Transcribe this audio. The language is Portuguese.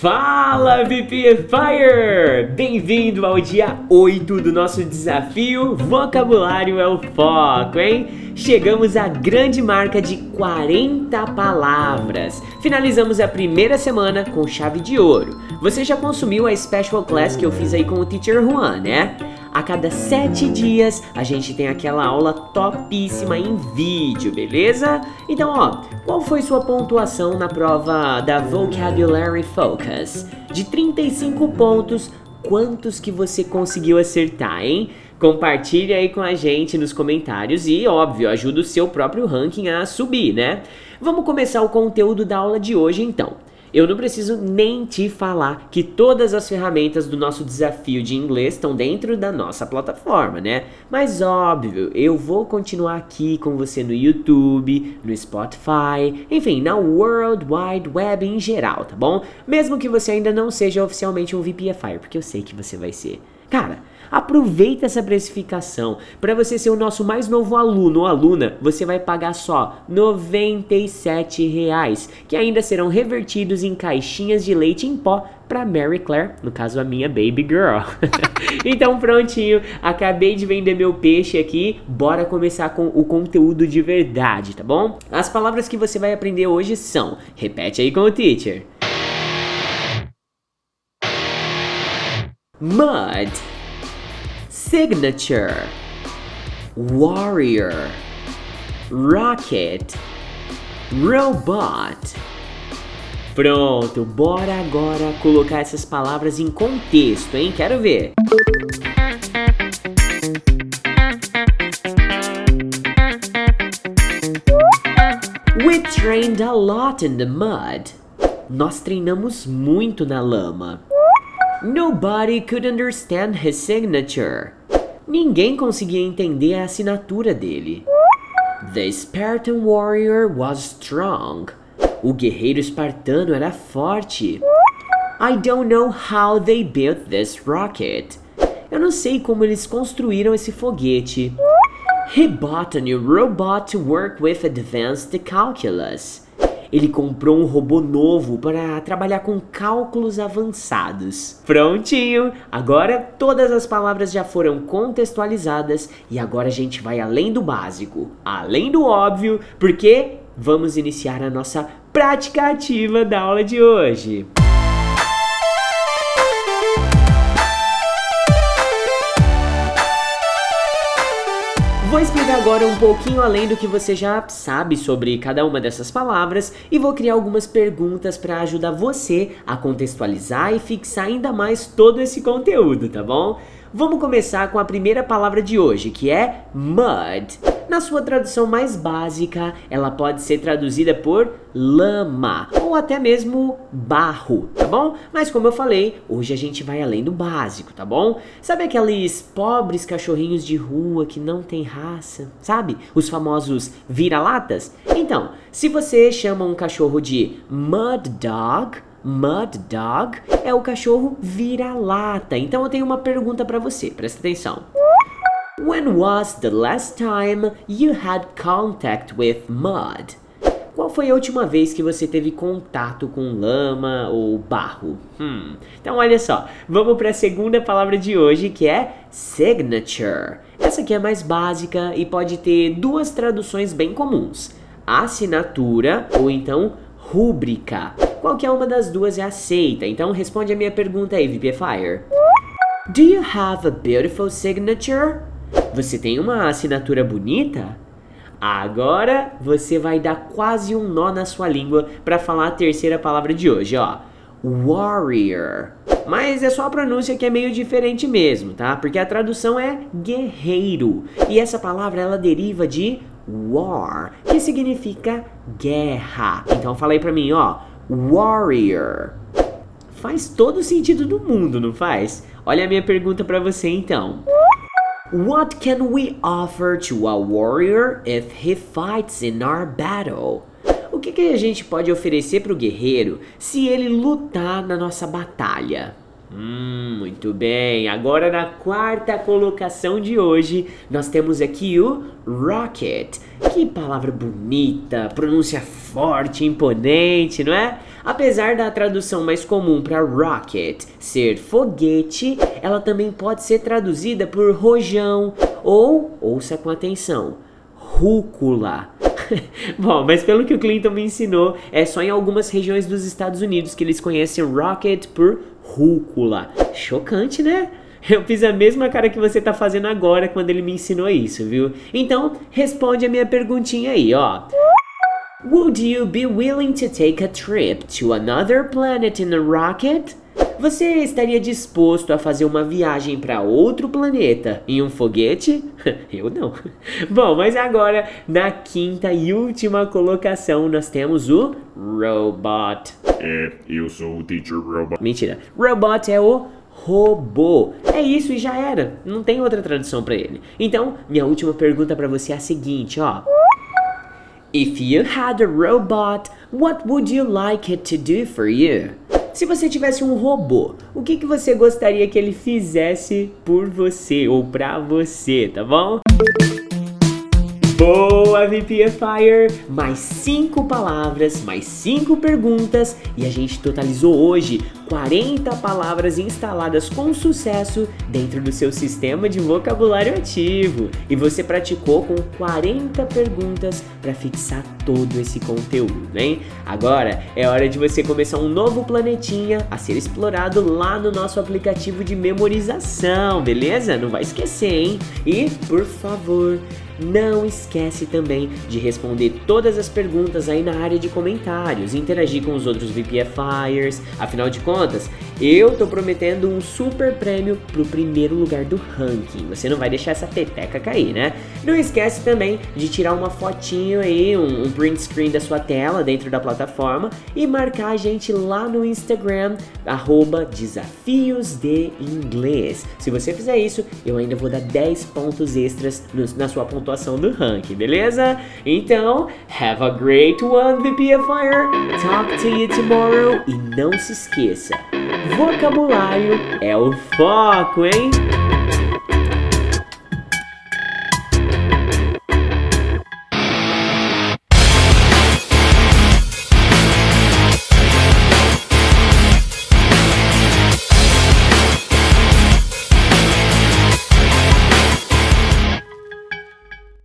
Fala VPFire! Bem-vindo ao dia 8 do nosso desafio Vocabulário é o Foco, hein? Chegamos à grande marca de 40 palavras. Finalizamos a primeira semana com chave de ouro. Você já consumiu a special class que eu fiz aí com o Teacher Juan, né? A cada sete dias a gente tem aquela aula topíssima em vídeo, beleza? Então, ó, qual foi sua pontuação na prova da Vocabulary Focus? De 35 pontos, quantos que você conseguiu acertar, hein? Compartilhe aí com a gente nos comentários e, óbvio, ajuda o seu próprio ranking a subir, né? Vamos começar o conteúdo da aula de hoje então. Eu não preciso nem te falar que todas as ferramentas do nosso desafio de inglês estão dentro da nossa plataforma, né? Mas óbvio, eu vou continuar aqui com você no YouTube, no Spotify, enfim, na World Wide Web em geral, tá bom? Mesmo que você ainda não seja oficialmente um VPFire, porque eu sei que você vai ser. Cara, Aproveita essa precificação. Para você ser o nosso mais novo aluno ou aluna, você vai pagar só 97 reais, que ainda serão revertidos em caixinhas de leite em pó para Mary Claire, no caso a minha baby girl. então prontinho, acabei de vender meu peixe aqui, bora começar com o conteúdo de verdade, tá bom? As palavras que você vai aprender hoje são, repete aí com o teacher. Mud signature, warrior, rocket, robot. Pronto, bora agora colocar essas palavras em contexto, hein? Quero ver. We trained a lot in the mud. Nós treinamos muito na lama. Nobody could understand his signature. Ninguém conseguia entender a assinatura dele. The Spartan warrior was strong. O guerreiro espartano era forte. I don't know how they built this rocket. Eu não sei como eles construíram esse foguete. He bought a new robot to work with advanced calculus. Ele comprou um robô novo para trabalhar com cálculos avançados. Prontinho! Agora todas as palavras já foram contextualizadas e agora a gente vai além do básico, além do óbvio, porque vamos iniciar a nossa prática ativa da aula de hoje. Vou explicar agora um pouquinho além do que você já sabe sobre cada uma dessas palavras e vou criar algumas perguntas para ajudar você a contextualizar e fixar ainda mais todo esse conteúdo, tá bom? Vamos começar com a primeira palavra de hoje, que é mud. Na sua tradução mais básica, ela pode ser traduzida por lama ou até mesmo barro, tá bom? Mas como eu falei, hoje a gente vai além do básico, tá bom? Sabe aqueles pobres cachorrinhos de rua que não tem raça, sabe? Os famosos vira-latas? Então, se você chama um cachorro de mud dog, Mud Dog é o cachorro vira-lata. Então eu tenho uma pergunta para você, presta atenção. When was the last time you had contact with mud? Qual foi a última vez que você teve contato com lama ou barro? Hum. Então olha só, vamos para a segunda palavra de hoje que é signature. Essa aqui é mais básica e pode ter duas traduções bem comuns: assinatura ou então rúbrica. Qualquer uma das duas é aceita. Então responde a minha pergunta aí, VPFire. Do you have a beautiful signature? Você tem uma assinatura bonita? Agora você vai dar quase um nó na sua língua para falar a terceira palavra de hoje, ó. Warrior. Mas é só a pronúncia que é meio diferente mesmo, tá? Porque a tradução é guerreiro. E essa palavra ela deriva de war, que significa guerra. Então fala aí pra mim, ó. Warrior. Faz todo o sentido do mundo, não faz? Olha a minha pergunta para você então. What can we offer to a warrior if he fights in our battle? O que, que a gente pode oferecer para o guerreiro se ele lutar na nossa batalha? Hum, muito bem. Agora na quarta colocação de hoje, nós temos aqui o rocket. Que palavra bonita, pronúncia forte, imponente, não é? Apesar da tradução mais comum para rocket ser foguete, ela também pode ser traduzida por rojão ou, ouça com atenção, rúcula. Bom, mas pelo que o Clinton me ensinou, é só em algumas regiões dos Estados Unidos que eles conhecem rocket por rúcula. Chocante, né? Eu fiz a mesma cara que você tá fazendo agora quando ele me ensinou isso, viu? Então, responde a minha perguntinha aí, ó. Would you be willing to take a trip to another planet in a rocket? Você estaria disposto a fazer uma viagem para outro planeta em um foguete? Eu não. Bom, mas agora, na quinta e última colocação, nós temos o Robot. É, eu sou o Teacher Robot. Mentira. Robot é o robô. É isso e já era. Não tem outra tradução para ele. Então, minha última pergunta para você é a seguinte, ó. If you had a robot, what would you like it to do for you? Se você tivesse um robô, o que, que você gostaria que ele fizesse por você ou pra você, tá bom? Boa, VPFire! Mais cinco palavras, mais cinco perguntas e a gente totalizou hoje 40 palavras instaladas com sucesso dentro do seu sistema de vocabulário ativo. E você praticou com 40 perguntas para fixar todo esse conteúdo, hein? Agora é hora de você começar um novo planetinha a ser explorado lá no nosso aplicativo de memorização, beleza? Não vai esquecer, hein? E, por favor, não esquece também de responder todas as perguntas aí na área de comentários, interagir com os outros VPFires. Afinal de contas, eu tô prometendo um super prêmio pro primeiro lugar do ranking. Você não vai deixar essa peteca cair, né? Não esquece também de tirar uma fotinho aí, um, um print screen da sua tela dentro da plataforma e marcar a gente lá no Instagram, arroba desafios de inglês. Se você fizer isso, eu ainda vou dar 10 pontos extras no, na sua pontuação do ranking, beleza? Então, have a great one, VPFire! Talk to you tomorrow e não se esqueça, vocabulário é o foco, hein?